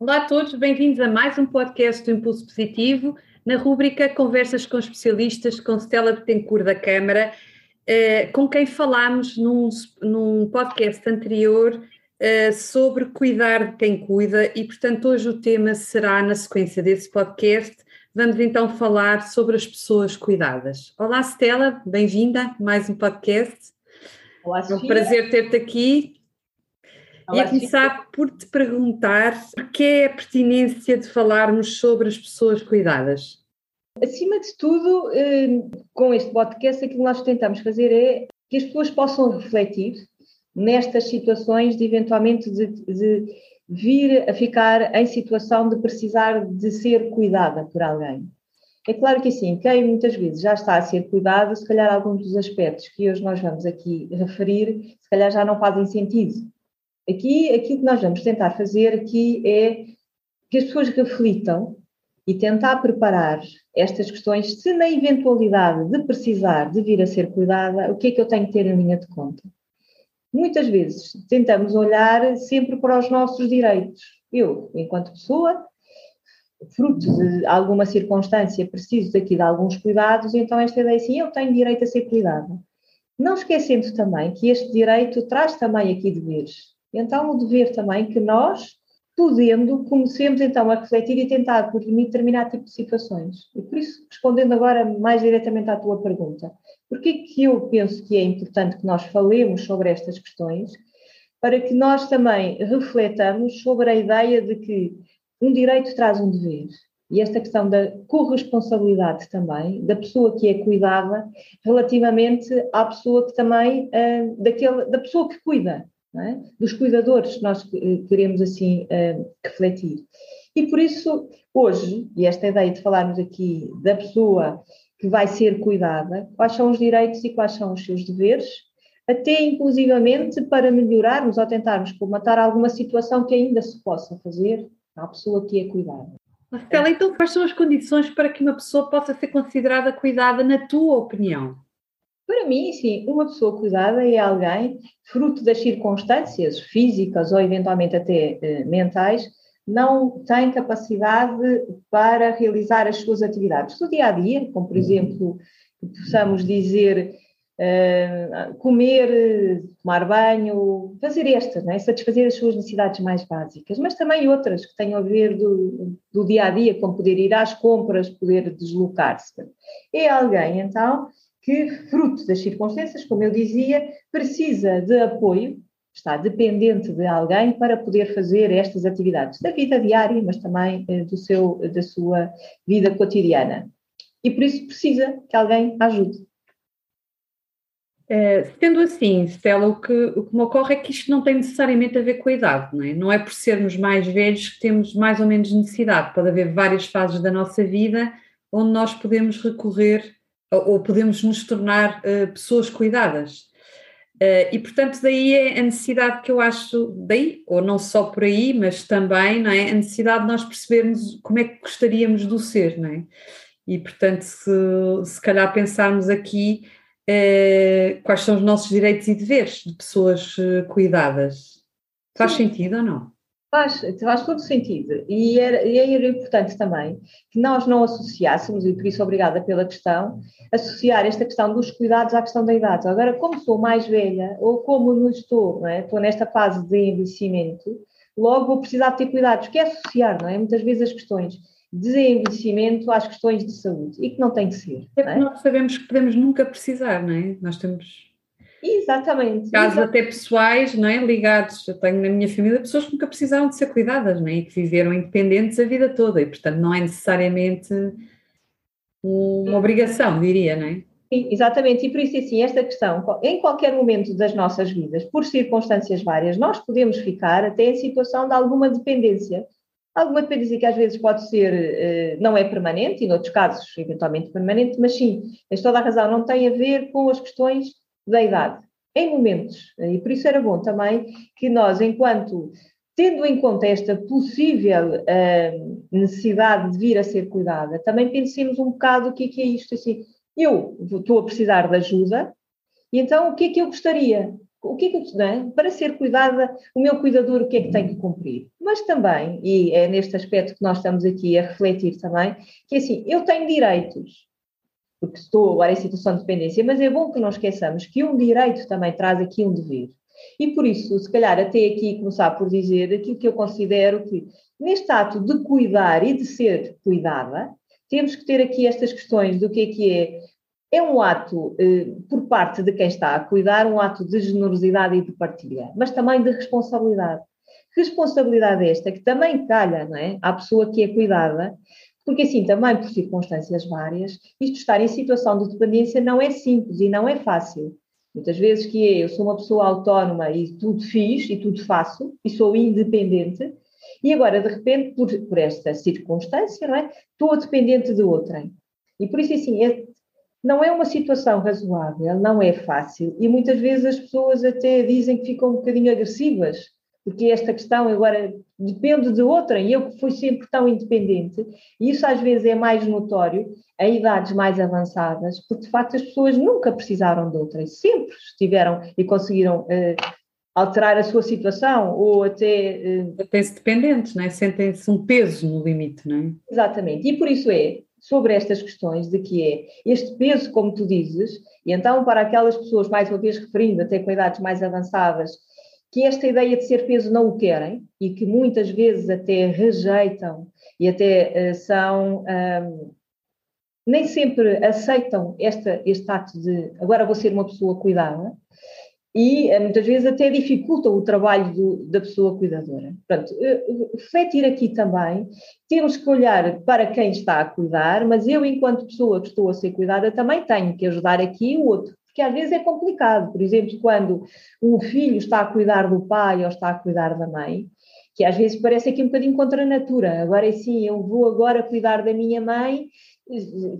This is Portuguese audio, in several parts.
Olá a todos, bem-vindos a mais um podcast do Impulso Positivo, na rúbrica Conversas com Especialistas com Stella Betancourt da Câmara, eh, com quem falámos num, num podcast anterior eh, sobre cuidar de quem cuida e, portanto, hoje o tema será na sequência desse podcast. Vamos então falar sobre as pessoas cuidadas. Olá, Stella, bem-vinda a mais um podcast. Olá, É um prazer ter-te aqui. Ia começar por te perguntar que é a pertinência de falarmos sobre as pessoas cuidadas? Acima de tudo, eh, com este podcast, aquilo que nós tentamos fazer é que as pessoas possam refletir nestas situações de eventualmente de, de vir a ficar em situação de precisar de ser cuidada por alguém. É claro que assim, quem muitas vezes já está a ser cuidado, se calhar alguns dos aspectos que hoje nós vamos aqui referir, se calhar já não fazem sentido. Aqui, aquilo que nós vamos tentar fazer aqui é que as pessoas reflitam e tentar preparar estas questões, se na eventualidade de precisar de vir a ser cuidada, o que é que eu tenho que ter em linha de conta? Muitas vezes tentamos olhar sempre para os nossos direitos. Eu, enquanto pessoa, fruto de alguma circunstância, preciso daqui de alguns cuidados, então esta ideia assim, eu tenho direito a ser cuidada. Não esquecendo também que este direito traz também aqui deveres. Então, o dever também que nós, podendo, comecemos então a refletir e tentar prevenir determinado tipo de situações. E por isso, respondendo agora mais diretamente à tua pergunta, por que que eu penso que é importante que nós falemos sobre estas questões? Para que nós também refletamos sobre a ideia de que um direito traz um dever. E esta questão da corresponsabilidade também, da pessoa que é cuidada, relativamente à pessoa que também, uh, daquele, da pessoa que cuida, é? dos cuidadores, nós queremos assim uh, refletir. E por isso, hoje, e esta ideia de falarmos aqui da pessoa que vai ser cuidada, quais são os direitos e quais são os seus deveres, até inclusivamente para melhorarmos ou tentarmos comatar alguma situação que ainda se possa fazer à pessoa que é cuidada. Marcela, então quais são as condições para que uma pessoa possa ser considerada cuidada, na tua opinião? Para mim, sim, uma pessoa cuidada é alguém, fruto das circunstâncias físicas ou eventualmente até eh, mentais, não tem capacidade para realizar as suas atividades do dia a dia, como por exemplo, possamos dizer uh, comer, tomar banho, fazer estas, é? satisfazer as suas necessidades mais básicas, mas também outras que tenham a ver do, do dia a dia, como poder ir às compras, poder deslocar-se. É alguém, então, que, fruto das circunstâncias, como eu dizia, precisa de apoio, está dependente de alguém para poder fazer estas atividades da vida diária, mas também eh, do seu, da sua vida cotidiana. E por isso precisa que alguém ajude. É, sendo assim, Stella, o que, o que me ocorre é que isto não tem necessariamente a ver com a idade, não é? Não é por sermos mais velhos que temos mais ou menos necessidade. Pode haver várias fases da nossa vida onde nós podemos recorrer ou, ou podemos nos tornar uh, pessoas cuidadas. Uh, e portanto, daí é a necessidade que eu acho, daí, ou não só por aí, mas também, não é? A necessidade de nós percebermos como é que gostaríamos do ser, não é? E portanto, se, se calhar pensarmos aqui eh, quais são os nossos direitos e deveres de pessoas cuidadas. Faz Sim. sentido ou não? Faz, faz todo sentido. E era, e era importante também que nós não associássemos, e por isso obrigada pela questão, associar esta questão dos cuidados à questão da idade. Agora, como sou mais velha, ou como não estou, não é? estou nesta fase de envelhecimento, logo vou precisar ter cuidados, que é associar, não é? Muitas vezes as questões desenvelhecimento às questões de saúde e que não tem que ser. É é? nós sabemos que podemos nunca precisar, não é? Nós temos Exatamente. Casos exatamente. até pessoais, não é? Ligados. Eu tenho na minha família pessoas que nunca precisaram de ser cuidadas, não é? E que viveram independentes a vida toda e, portanto, não é necessariamente uma obrigação, diria, não é? Sim, exatamente, e por isso assim, esta questão, em qualquer momento das nossas vidas, por circunstâncias várias, nós podemos ficar até em situação de alguma dependência Alguma dependência que às vezes pode ser, eh, não é permanente, e noutros casos eventualmente permanente, mas sim, tens toda a razão, não tem a ver com as questões da idade. Em momentos, e por isso era bom também que nós, enquanto, tendo em conta esta possível uh, necessidade de vir a ser cuidada, também pensemos um bocado o que é, que é isto, assim, eu estou a precisar de ajuda, e então o que é que eu gostaria? o que é que é? para ser cuidada, o meu cuidador o que é que tem que cumprir? Mas também, e é neste aspecto que nós estamos aqui a refletir também, que é assim, eu tenho direitos, porque estou agora em situação de dependência, mas é bom que não esqueçamos que um direito também traz aqui um dever. E por isso, se calhar até aqui começar por dizer aquilo que eu considero que neste ato de cuidar e de ser cuidada, temos que ter aqui estas questões do que é que é é um ato, eh, por parte de quem está a cuidar, um ato de generosidade e de partilha, mas também de responsabilidade. Responsabilidade esta que também calha não é? à pessoa que é cuidada, porque assim também por circunstâncias várias, isto estar em situação de dependência não é simples e não é fácil. Muitas vezes que é, eu sou uma pessoa autónoma e tudo fiz e tudo faço e sou independente, e agora de repente por, por esta circunstância, não é? Estou dependente de outrem. E por isso assim, é não é uma situação razoável, não é fácil e muitas vezes as pessoas até dizem que ficam um bocadinho agressivas, porque esta questão agora depende de outra e eu que fui sempre tão independente, e isso às vezes é mais notório em idades mais avançadas, porque de facto as pessoas nunca precisaram de outra, sempre estiveram e conseguiram uh, alterar a sua situação ou até. Uh... Sentem-se dependentes, não é? sentem-se um peso no limite, não é? Exatamente, e por isso é sobre estas questões de que é este peso, como tu dizes, e então para aquelas pessoas, mais uma vez referindo até com idades mais avançadas, que esta ideia de ser peso não o querem e que muitas vezes até rejeitam e até uh, são. Um, nem sempre aceitam esta, este ato de agora vou ser uma pessoa cuidada, e eh, muitas vezes até dificultam o trabalho do, da pessoa cuidadora. Portanto, eh, refletir aqui também, temos que olhar para quem está a cuidar, mas eu, enquanto pessoa que estou a ser cuidada, também tenho que ajudar aqui o outro, porque às vezes é complicado. Por exemplo, quando um filho está a cuidar do pai ou está a cuidar da mãe, que às vezes parece aqui um bocadinho contra a natura. Agora sim, eu vou agora cuidar da minha mãe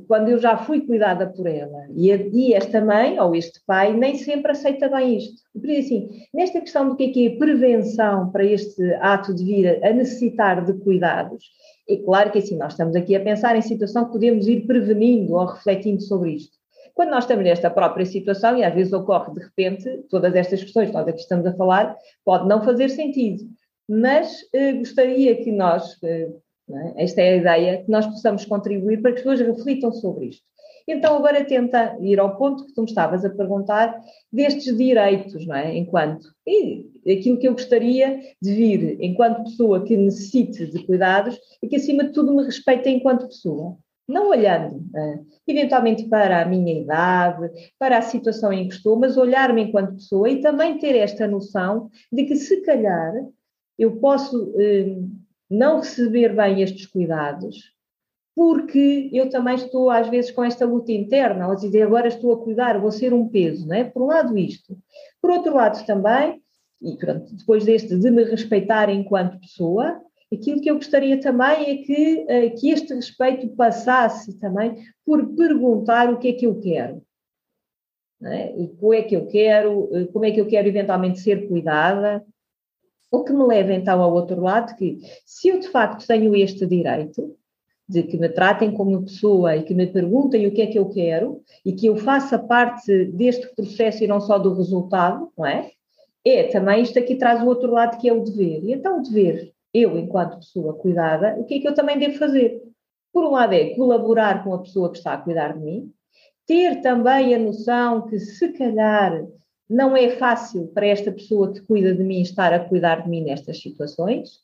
quando eu já fui cuidada por ela. E, e, esta mãe ou este pai nem sempre aceita bem isto. Por isso, assim, nesta questão do que é que é prevenção para este ato de vir a necessitar de cuidados, é claro que assim, nós estamos aqui a pensar em situação que podemos ir prevenindo ou refletindo sobre isto. Quando nós estamos nesta própria situação, e às vezes ocorre de repente, todas estas questões que nós aqui estamos a falar, pode não fazer sentido. Mas eh, gostaria que nós, eh, é? Esta é a ideia, que nós possamos contribuir para que as pessoas reflitam sobre isto. Então, agora tenta ir ao ponto que tu me estavas a perguntar destes direitos, não é? Enquanto. E aquilo que eu gostaria de vir enquanto pessoa que necessite de cuidados e que, acima de tudo, me respeite enquanto pessoa. Não olhando, é? eventualmente, para a minha idade, para a situação em que estou, mas olhar-me enquanto pessoa e também ter esta noção de que, se calhar, eu posso. Eh, não receber bem estes cuidados, porque eu também estou às vezes com esta luta interna, ao dizer agora estou a cuidar, vou ser um peso, não é? Por um lado isto. Por outro lado também, e pronto, depois deste de me respeitar enquanto pessoa, aquilo que eu gostaria também é que, eh, que este respeito passasse também por perguntar o que é que eu quero. É? E como é que eu quero, eh, como é que eu quero eventualmente ser cuidada, o que me leva então ao outro lado, que se eu de facto tenho este direito, de que me tratem como pessoa e que me perguntem o que é que eu quero e que eu faça parte deste processo e não só do resultado, não é? É também isto aqui traz o outro lado que é o dever. E então o dever, eu enquanto pessoa cuidada, o que é que eu também devo fazer? Por um lado é colaborar com a pessoa que está a cuidar de mim, ter também a noção que se calhar não é fácil para esta pessoa que cuida de mim estar a cuidar de mim nestas situações.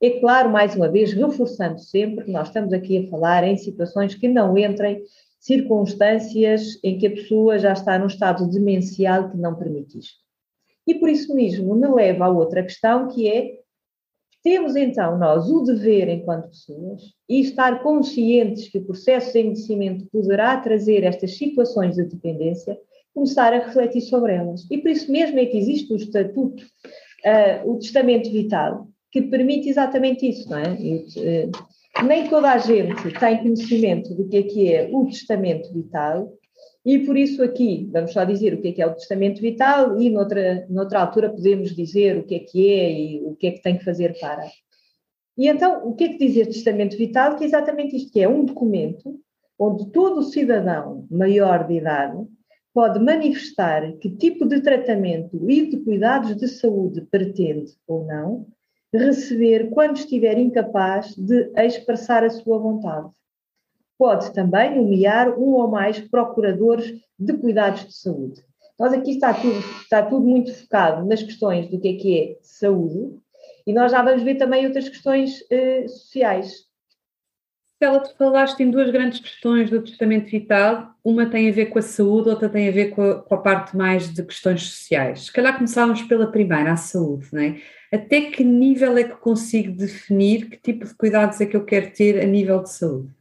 É claro, mais uma vez, reforçando sempre que nós estamos aqui a falar em situações que não entrem circunstâncias em que a pessoa já está num estado demencial que não permite isto. E por isso mesmo me leva a outra questão que é temos então nós o dever enquanto pessoas e estar conscientes que o processo de envelhecimento poderá trazer estas situações de dependência começar a refletir sobre elas. E por isso mesmo é que existe o estatuto, uh, o testamento vital, que permite exatamente isso, não é? E, uh, nem toda a gente tem conhecimento do que é que é o testamento vital, e por isso aqui vamos só dizer o que é que é o testamento vital e noutra, noutra altura podemos dizer o que é que é e o que é que tem que fazer para. E então, o que é que dizer testamento vital? Que é exatamente isto, que é um documento onde todo cidadão maior de idade pode manifestar que tipo de tratamento e de cuidados de saúde pretende ou não receber quando estiver incapaz de expressar a sua vontade. Pode também nomear um ou mais procuradores de cuidados de saúde. Nós aqui está tudo, está tudo muito focado nas questões do que é que é saúde e nós já vamos ver também outras questões eh, sociais. Ela, tu falaste em duas grandes questões do testamento vital, uma tem a ver com a saúde, outra tem a ver com a, com a parte mais de questões sociais. Se calhar começávamos pela primeira, a saúde, não é? Até que nível é que consigo definir que tipo de cuidados é que eu quero ter a nível de saúde?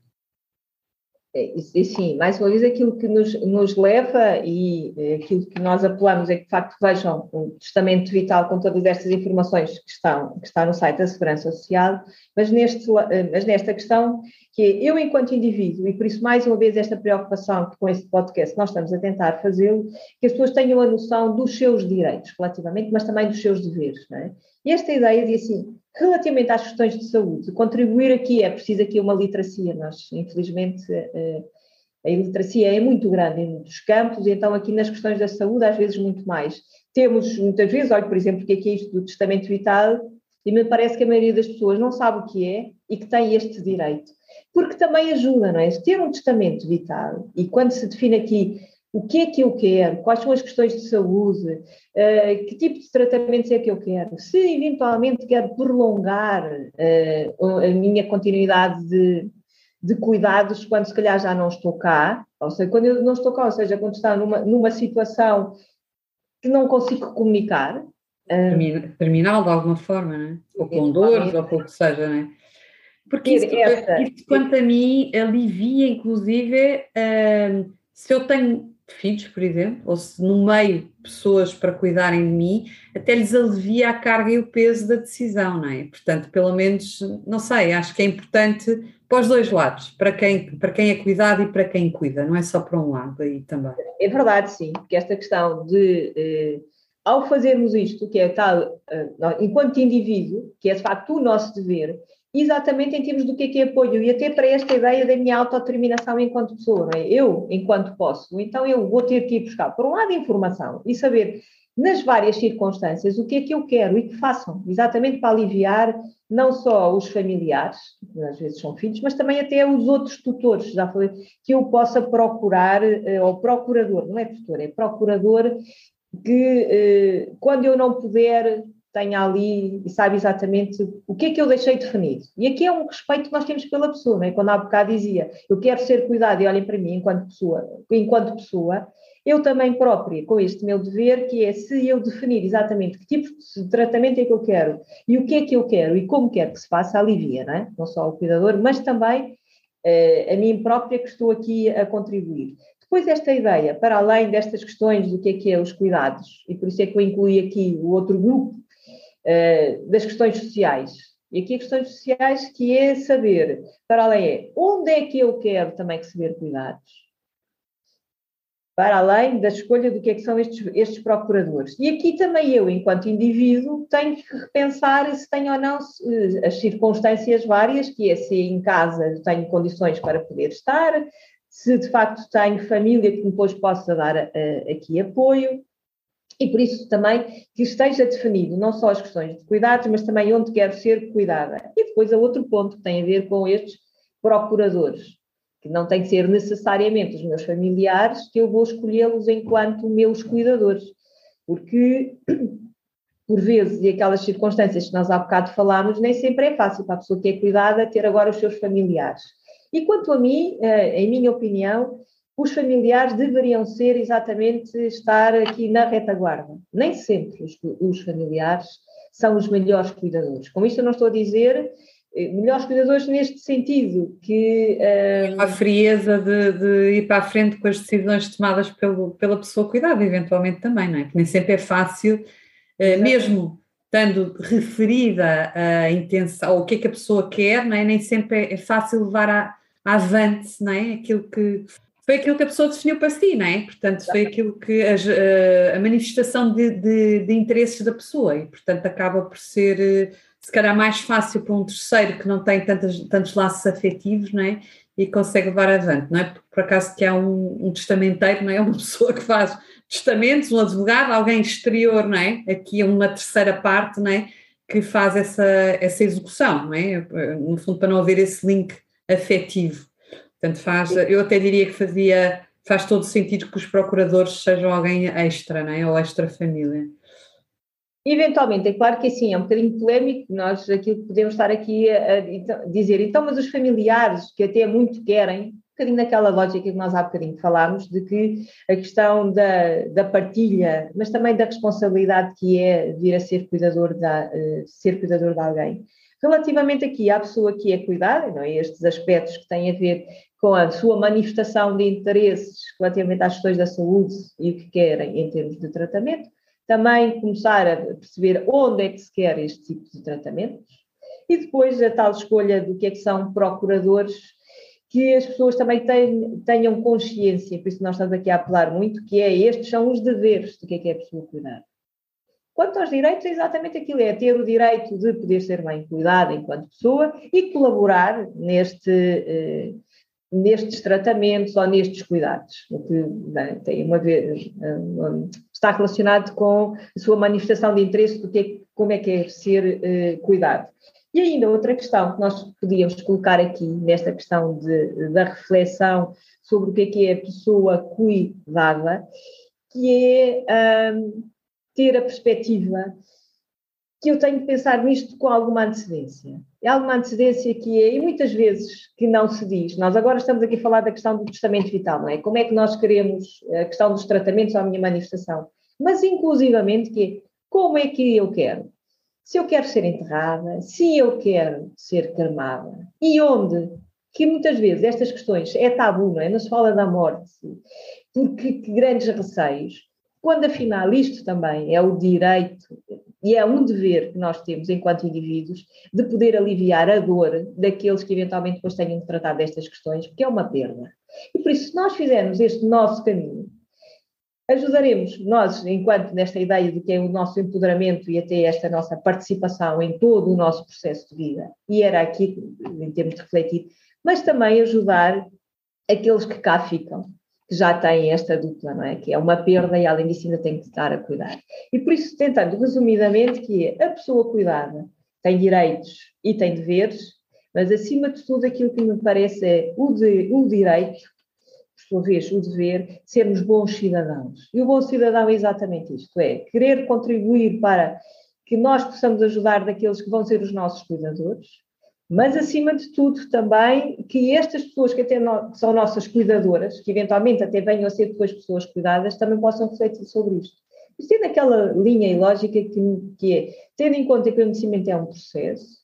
É, sim, mais uma vez, aquilo que nos, nos, leva e é, aquilo que nós apelamos é que, de facto, vejam o testamento vital com todas estas informações que estão, que está no site da Segurança Social, mas, neste, eh, mas nesta questão, que é eu, enquanto indivíduo, e por isso, mais uma vez, esta preocupação que com este podcast nós estamos a tentar fazê-lo, que as pessoas tenham a noção dos seus direitos, relativamente, mas também dos seus deveres. Não é? E esta ideia de assim, Relativamente às questões de saúde, contribuir aqui é preciso aqui uma literacia. Nós, infelizmente, eh, a iliteracia é muito grande em muitos campos, e então aqui nas questões da saúde, às vezes muito mais. Temos, muitas vezes, olho, por exemplo, que aqui é isto do testamento vital, e me parece que a maioria das pessoas não sabe o que é e que tem este direito. Porque também ajuda, não é? Ter um testamento vital, e quando se define aqui o que é que eu quero, quais são as questões de saúde, uh, que tipo de tratamentos é que eu quero, se eventualmente quero prolongar uh, a minha continuidade de, de, cuidados quando se calhar já não estou cá, ou seja, quando eu não estou cá, ou seja, quando está numa, numa situação que não consigo comunicar. Uh, Terminal de alguma forma, né? ou com dores, ou com o que seja, né? Porque isso, isso, quanto a mim, alivia, inclusive, uh, se eu tenho filhos, por exemplo, ou se no meio pessoas para cuidarem de mim, até lhes alivia a carga e o peso da decisão, não é? Portanto, pelo menos, não sei, acho que é importante para os dois lados, para quem, para quem é cuidado e para quem cuida, não é só para um lado aí também. É verdade, sim, porque esta questão de, eh, ao fazermos isto, que é tal, eh, enquanto indivíduo, que é de facto o nosso dever, exatamente em termos do que é que é apoio e até para esta ideia da minha autodeterminação enquanto pessoa, é? Eu, enquanto posso, então eu vou ter que ir buscar, por um lado, informação e saber nas várias circunstâncias o que é que eu quero e que façam, exatamente para aliviar não só os familiares, que às vezes são filhos, mas também até os outros tutores, já falei, que eu possa procurar, eh, ou procurador, não é tutor, é procurador, que eh, quando eu não puder tenha ali e sabe exatamente o que é que eu deixei definido. E aqui é um respeito que nós temos pela pessoa, não é? Quando há bocado dizia, eu quero ser cuidado e olhem para mim enquanto pessoa, enquanto pessoa, eu também própria, com este meu dever, que é se eu definir exatamente que tipo de tratamento é que eu quero e o que é que eu quero e como quero que se faça, alivia, não é? Não só o cuidador, mas também eh, a mim própria que estou aqui a contribuir. Depois esta ideia, para além destas questões do que é que é os cuidados, e por isso é que eu incluí aqui o outro grupo uh, das questões sociais. E aqui questões sociais que é saber, para além é, onde é que eu quero também receber cuidados? Para além da escolha do que é que são estes, estes procuradores. E aqui também eu, enquanto indivíduo, tenho que repensar se tenho ou não as circunstâncias várias, que é se em casa tenho condições para poder estar, se de facto tenho família que depois possa dar uh, aqui apoio, e por isso também que esteja definido não só as questões de cuidados, mas também onde quero ser cuidada. E depois há outro ponto que tem a ver com estes procuradores, que não tem que ser necessariamente os meus familiares, que eu vou escolhê-los enquanto meus cuidadores, porque por vezes, e aquelas circunstâncias que nós há bocado falámos, nem sempre é fácil para a pessoa que é cuidada ter agora os seus familiares. E quanto a mim, eh, em minha opinião, os familiares deveriam ser exatamente estar aqui na retaguarda. Nem sempre os, os familiares são os melhores cuidadores. Com isto eu não estou a dizer eh, melhores cuidadores neste sentido, que... Uh... A frieza de, de, ir para a frente com as decisões tomadas pelo, pela pessoa cuidada, eventualmente também, não é? Que nem sempre é fácil, uh, mesmo estando referida a intenção, ou o que é que a pessoa quer, não é? Nem sempre é, é fácil levar a, a avante, não é? Aquilo que foi aquilo que a pessoa definiu para si, não é? Portanto, foi aquilo que a, a manifestação de, de, de, interesses da pessoa e, portanto, acaba por ser, se calhar mais fácil para um terceiro que não tem tantos, tantos laços afetivos, não é? E consegue levar avante, não é? Porque por acaso que há um, um testamenteiro, não é? Uma pessoa que faz testamentos, um advogado, alguém exterior, não é? Aqui é uma terceira parte, não é? Que faz essa, essa execução, não é? No fundo, para não haver esse link afetivo. Portanto, faz, eu até diria que fazia, faz todo sentido que os procuradores sejam alguém extra, não é? Ou extra família. Eventualmente, é claro que assim, é um bocadinho polémico, nós aquilo que podemos estar aqui a, a dizer, então, mas os familiares que até muito querem, um bocadinho naquela lógica que nós há bocadinho falámos, de que a questão da, da partilha, mas também da responsabilidade que é vir a ser cuidador, da, uh, ser cuidador de alguém. Relativamente aqui à pessoa que é cuidada, não é? estes aspectos que têm a ver com a sua manifestação de interesses relativamente às questões da saúde e o que querem em termos de tratamento, também começar a perceber onde é que se quer este tipo de tratamentos e depois a tal escolha do que é que são procuradores, que as pessoas também tenham consciência, por isso nós estamos aqui a apelar muito, que é estes são os deveres do que é que é a pessoa cuidar. Quanto aos direitos, é exatamente aquilo, é ter o direito de poder ser bem cuidada enquanto pessoa e colaborar neste, eh, nestes tratamentos ou nestes cuidados, o que bem, tem uma vez, eh, está relacionado com a sua manifestação de interesse do que é, como é que é ser eh, cuidado. E ainda outra questão que nós podíamos colocar aqui nesta questão de, da reflexão sobre o que é que é a pessoa cuidada, que é um, ter a perspectiva que eu tenho que pensar nisto com alguma antecedência. É alguma antecedência que é, e muitas vezes que não se diz, nós agora estamos aqui a falar da questão do testamento vital, não é? Como é que nós queremos a questão dos tratamentos à minha manifestação, mas inclusivamente que é, como é que eu quero? Se eu quero ser enterrada, se eu quero ser cremada, e onde? Que muitas vezes estas questões é tabu, não é? Não se fala da morte, porque que grandes receios, quando afinal isto também é o direito e é um dever que nós temos enquanto indivíduos de poder aliviar a dor daqueles que eventualmente depois tenham de tratar destas questões, porque é uma perda. E por isso, se nós fizermos este nosso caminho, ajudaremos nós, enquanto nesta ideia de que é o nosso empoderamento e até esta nossa participação em todo o nosso processo de vida, e era aqui em termos de refletir, mas também ajudar aqueles que cá ficam, que já têm esta dupla, não é? Que é uma perda e além disso ainda tem que estar a cuidar. E por isso, tentando resumidamente, que é a pessoa cuidada tem direitos e tem deveres, mas acima de tudo aquilo que me parece é o, de, o direito, por sua vez, o dever, sermos bons cidadãos. E o bom cidadão é exatamente isto, é querer contribuir para que nós possamos ajudar daqueles que vão ser os nossos cuidadores, mas acima de tudo também que estas pessoas que até no, são nossas cuidadoras, que eventualmente até venham a ser depois pessoas cuidadas, também possam refletir sobre isto. Isto é daquela linha e lógica que, que é, tendo em conta que o conhecimento é um processo,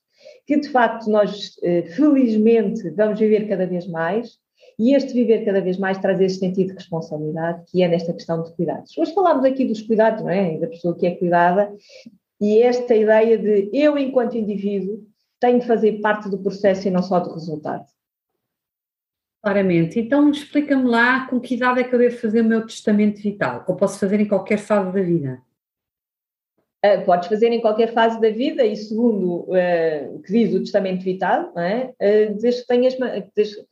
que de facto nós, eh, felizmente, vamos viver cada vez mais, e este viver cada vez mais traz este sentido de responsabilidade, que é nesta questão de cuidados. Hoje falámos aqui dos cuidados, não é? Da pessoa que é cuidada, e esta ideia de eu, enquanto indivíduo, tem de fazer parte do processo e não só do resultado. Claramente. Então, explica-me lá com que idade é que eu devo fazer o meu testamento vital? Ou posso fazer em qualquer fase da vida? Uh, podes fazer em qualquer fase da vida e segundo uh, o que diz o testamento vital, não é? Uh, desde que tenhas, desde,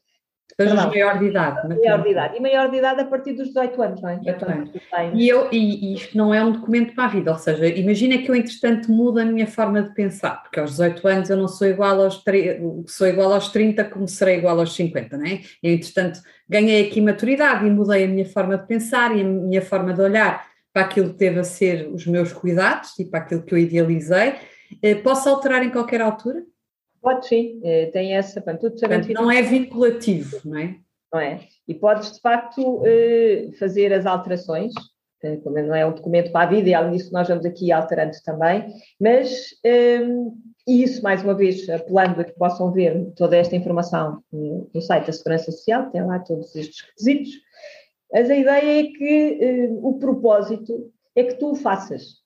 Seja maior de idade. Maior de idade. E maior de idade a partir dos 18 anos, não é? 18 anos. E, eu, e, e, isto não é um documento para a vida, ou seja, imagina que eu, entretanto, mudo a minha forma de pensar, porque aos 18 anos eu não sou igual aos, sou igual aos 30 como serei igual aos 50, não é? E, entretanto, ganhei aqui maturidade e mudei a minha forma de pensar e a minha forma de olhar para aquilo que teve a ser os meus cuidados e para aquilo que eu idealizei. Eh, posso alterar em qualquer altura? Pode sim, eh, tem essa, portanto, tudo Não é vinculativo, não é? Não é. E podes, de facto, eh, fazer as alterações, eh, como não é um documento para a vida, e além disso nós vamos aqui alterando também, mas, e isso, mais uma vez, apelando a que possam ver toda esta informação no site da Segurança Social, tem lá todos estes requisitos, mas a ideia é que o propósito é que tu o faças,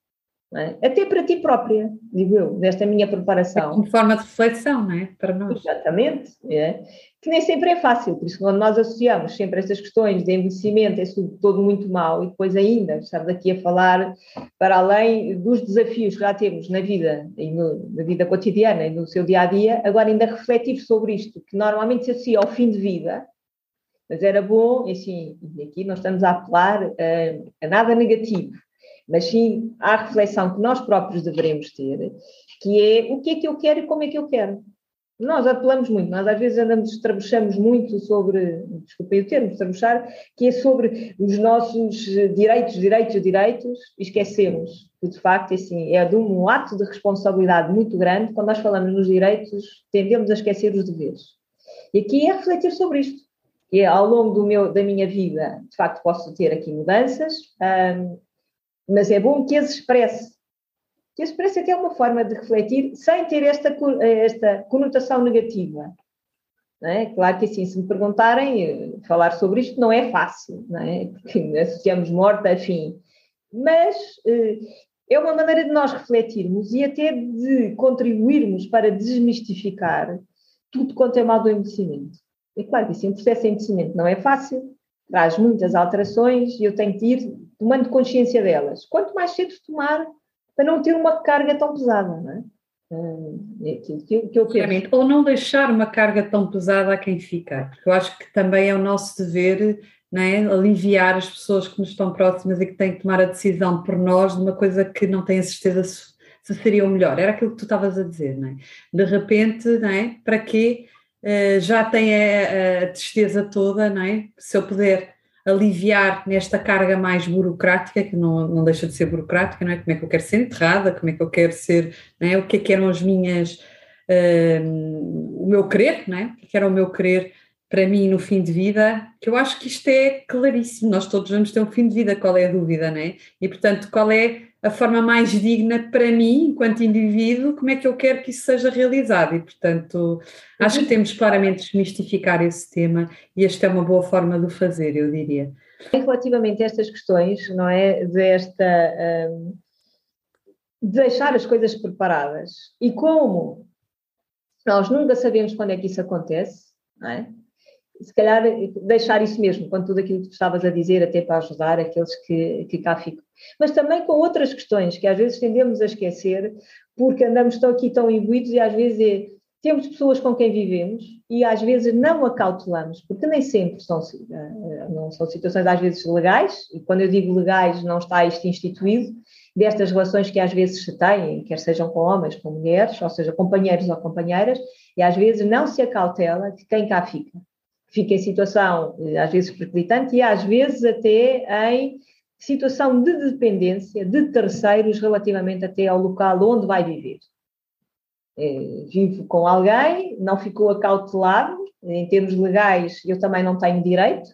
É? Até para ti própria, digo eu, nesta minha preparação. É forma de reflexão, não é? Para nós. Exatamente. É? Que nem sempre é fácil, por isso quando nós associamos sempre estas questões de envelhecimento, é tudo, todo muito mal, e depois ainda estamos aqui a falar para além dos desafios que já temos na vida, e no, na vida cotidiana e no seu dia a dia, agora ainda refletir sobre isto, que normalmente se associa ao fim de vida, mas era bom, e assim, aqui nós estamos a apelar a, a nada negativo, mas sim à reflexão que nós próprios devemos ter, que é o que é que eu quero e como é que eu quero. Nós apelamos muito, nós às vezes andamos, estrabuchamos muito sobre, desculpem o termo, estrabuchar, que é sobre os nossos direitos, direitos, direitos, e esquecemos que de facto assim, é de um ato de responsabilidade muito grande, quando nós falamos nos direitos, tendemos a esquecer os deveres. E aqui é refletir sobre isto, que é, ao longo do meu, da minha vida, de facto posso ter aqui mudanças, hum, mas é bom que as expresse. Que as expresse até uma forma de refletir sem ter esta, esta conotação negativa. É? Claro que assim, se me perguntarem, eh, falar sobre isto não é fácil, não é? porque associamos morte a fim. Mas eh, é uma maneira de nós refletirmos e até de contribuirmos para desmistificar tudo quanto é mal do envelhecimento. É claro que assim, um processo de envelhecimento não é fácil, traz muitas alterações e eu tenho que ir tomando consciência delas. Quanto mais cedo tomar, para não ter uma carga tão pesada, não é? É aquilo que, que eu penso. Ou não deixar uma carga tão pesada a quem fica, porque eu acho que também é o nosso dever é? aliviar as pessoas que nos estão próximas e que têm que tomar a decisão por nós de uma coisa que não têm a certeza se, se seria o melhor. Era aquilo que tu estavas a dizer, não é? De repente, é? Para quê? Uh, já tem a, a tristeza toda, não é? Se eu puder aliviar nesta carga mais burocrática, que não, não deixa de ser burocrática, não é? Como é que eu quero ser enterrada, como é que eu quero ser, não é? O que é que eram as minhas, uh, o meu querer, não é? O que era o meu querer para mim no fim de vida, que eu acho que isto é claríssimo, nós todos vamos ter um fim de vida, qual é a dúvida, não é? E portanto, qual é a forma mais digna para mim, enquanto indivíduo, como é que eu quero que isso seja realizado. E, portanto, acho que temos claramente desmistificar esse tema e esta é uma boa forma de o fazer, eu diria. Relativamente a estas questões, não é? Desta. Um, de deixar as coisas preparadas. E como nós nunca sabemos quando é que isso acontece, não é? Se calhar deixar isso mesmo, com tudo aquilo que tu estavas a dizer, até para ajudar aqueles que, que cá ficam. Mas também com outras questões que às vezes tendemos a esquecer, porque andamos tão aqui tão imbuídos e às vezes é, temos pessoas com quem vivemos e às vezes não acautelamos, porque nem sempre são, eh, não são situações às vezes legais, e quando eu digo legais não está isto instituído, destas relações que às vezes se têm, quer sejam com homens, com mulheres, ou seja, companheiros ou companheiras, e às vezes não se acautela de quem cá fica fica em situação, eh, às vezes periclitante, e às vezes até em situação de dependência de terceiros relativamente até ao local onde vai viver. É, vivo com alguém, não ficou acautelado, em termos legais eu também não tenho direito,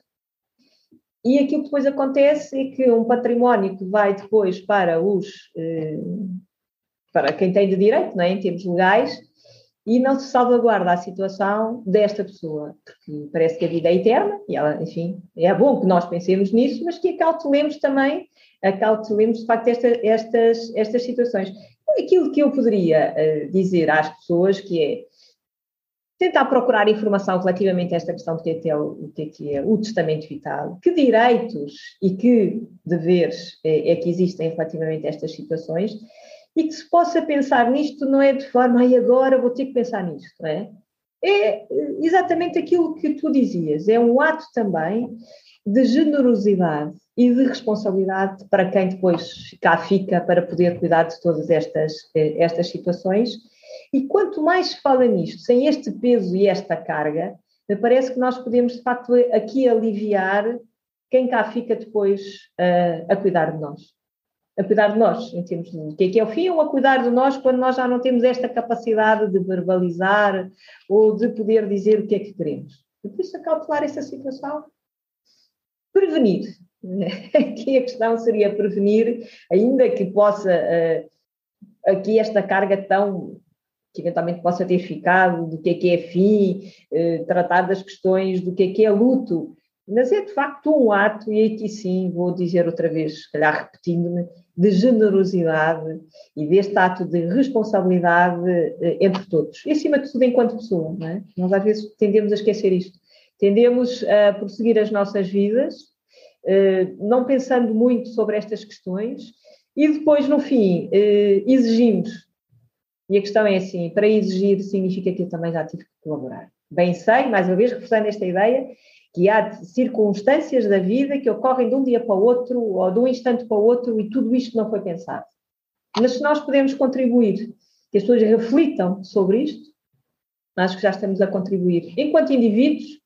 e aquilo que depois acontece é que um património que vai depois para os eh, para quem tem de direito, não é? em termos legais, e não se salvaguarda a situação desta pessoa, porque parece que a vida é eterna, e ela, enfim, é bom que nós pensemos nisso, mas que acautelemos também, acautelemos de facto esta, estas, estas situações. Aquilo que eu poderia uh, dizer às pessoas que é tentar procurar informação relativamente a esta questão do que é, que é, o, é, que é o testamento vital, que direitos e que deveres é, é que existem relativamente a estas situações, e que se possa pensar nisto não é de forma, e agora vou ter que pensar nisto, não é? É exatamente aquilo que tu dizias, é um ato também de generosidade e de responsabilidade para quem depois cá fica para poder cuidar de todas estas, eh, estas situações. E quanto mais se fala nisto, sem este peso e esta carga, me parece que nós podemos, de facto, aqui aliviar quem cá fica depois uh, a cuidar de nós a cuidar de nós, em termos de o que é que é o fim, ou a cuidar de nós quando nós já não temos esta capacidade de verbalizar ou de poder dizer o que é que queremos. E por isso, acautelar essa situação. Prevenir. Aqui a questão seria prevenir, ainda que possa, uh, aqui esta carga tão que eventualmente possa ter ficado, do que é que é fim, uh, tratar das questões do que é que é luto, mas é de facto um ato, e aqui sim vou dizer outra vez, se calhar repetindo-me, de generosidade e deste ato de responsabilidade eh, entre todos. E acima de tudo, enquanto pessoa, não é? Nós às vezes tendemos a esquecer isto. Tendemos a prosseguir as nossas vidas, eh, não pensando muito sobre estas questões, e depois, no fim, eh, exigimos. E a questão é assim: para exigir significa que eu também já tive que colaborar. Bem sei, mais uma vez, reforçando esta ideia, que há circunstâncias da vida que ocorrem de um dia para o outro ou de um instante para o outro e tudo isto não foi pensado. Mas se nós podemos contribuir, que as pessoas reflitam sobre isto, acho que já estamos a contribuir enquanto indivíduos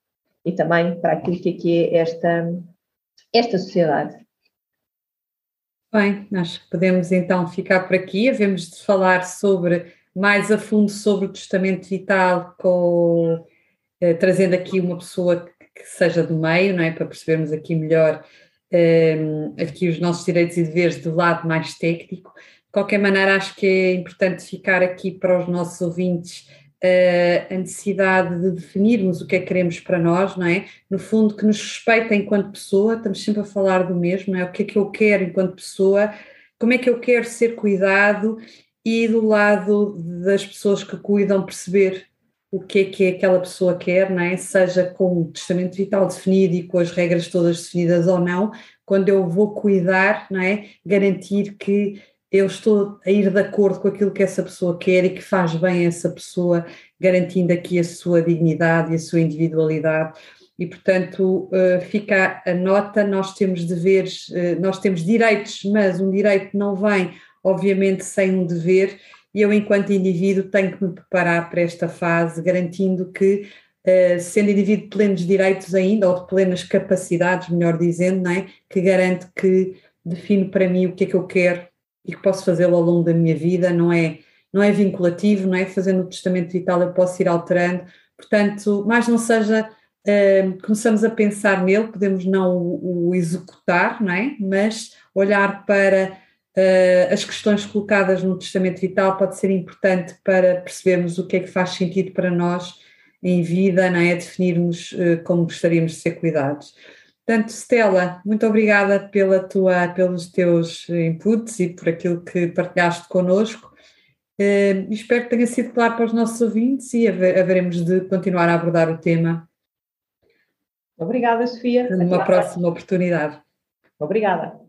e também para aquilo que é esta, esta sociedade. Bem, acho que podemos então ficar por aqui. Havemos de falar sobre mais a fundo sobre o testamento vital, com, eh, trazendo aqui uma pessoa que seja do meio, não é? Para percebermos aqui melhor um, aqui os nossos direitos e deveres do lado mais técnico. De qualquer maneira, acho que é importante ficar aqui para os nossos ouvintes uh, a necessidade de definirmos o que é que queremos para nós, não é? No fundo, que nos respeita enquanto pessoa, estamos sempre a falar do mesmo, não é? O que é que eu quero enquanto pessoa, como é que eu quero ser cuidado e do lado das pessoas que cuidam perceber o que é que aquela pessoa quer, não é? seja com o testamento vital definido e com as regras todas definidas ou não, quando eu vou cuidar, não é? garantir que eu estou a ir de acordo com aquilo que essa pessoa quer e que faz bem essa pessoa, garantindo aqui a sua dignidade e a sua individualidade. E, portanto, eh, fica a nota: nós temos deveres, eh, nós temos direitos, mas um direito não vem, obviamente, sem um dever, e eu, enquanto indivíduo, tenho que me preparar para esta fase, garantindo que, uh, sendo indivíduo de plenos direitos ainda, ou de plenas capacidades, melhor dizendo, não é? que garante que defino para mim o que é que eu quero e que posso fazê-lo ao longo da minha vida, não é, não é vinculativo, não é? Fazendo o testamento vital eu posso ir alterando, portanto, mais não seja, uh, começamos a pensar nele, podemos não o, o executar, não é? Mas olhar para as questões colocadas no testamento vital pode ser importante para percebermos o que é que faz sentido para nós em vida, não é? Definirmos uh, como gostaríamos de ser cuidados. Portanto, Stella, muito obrigada pela tua, pelos teus inputs e por aquilo que partilhaste connosco. Uh, espero que tenha sido claro para os nossos ouvintes e haveremos de continuar a abordar o tema. Obrigada, Sofia. Numa próxima oportunidade. Obrigada.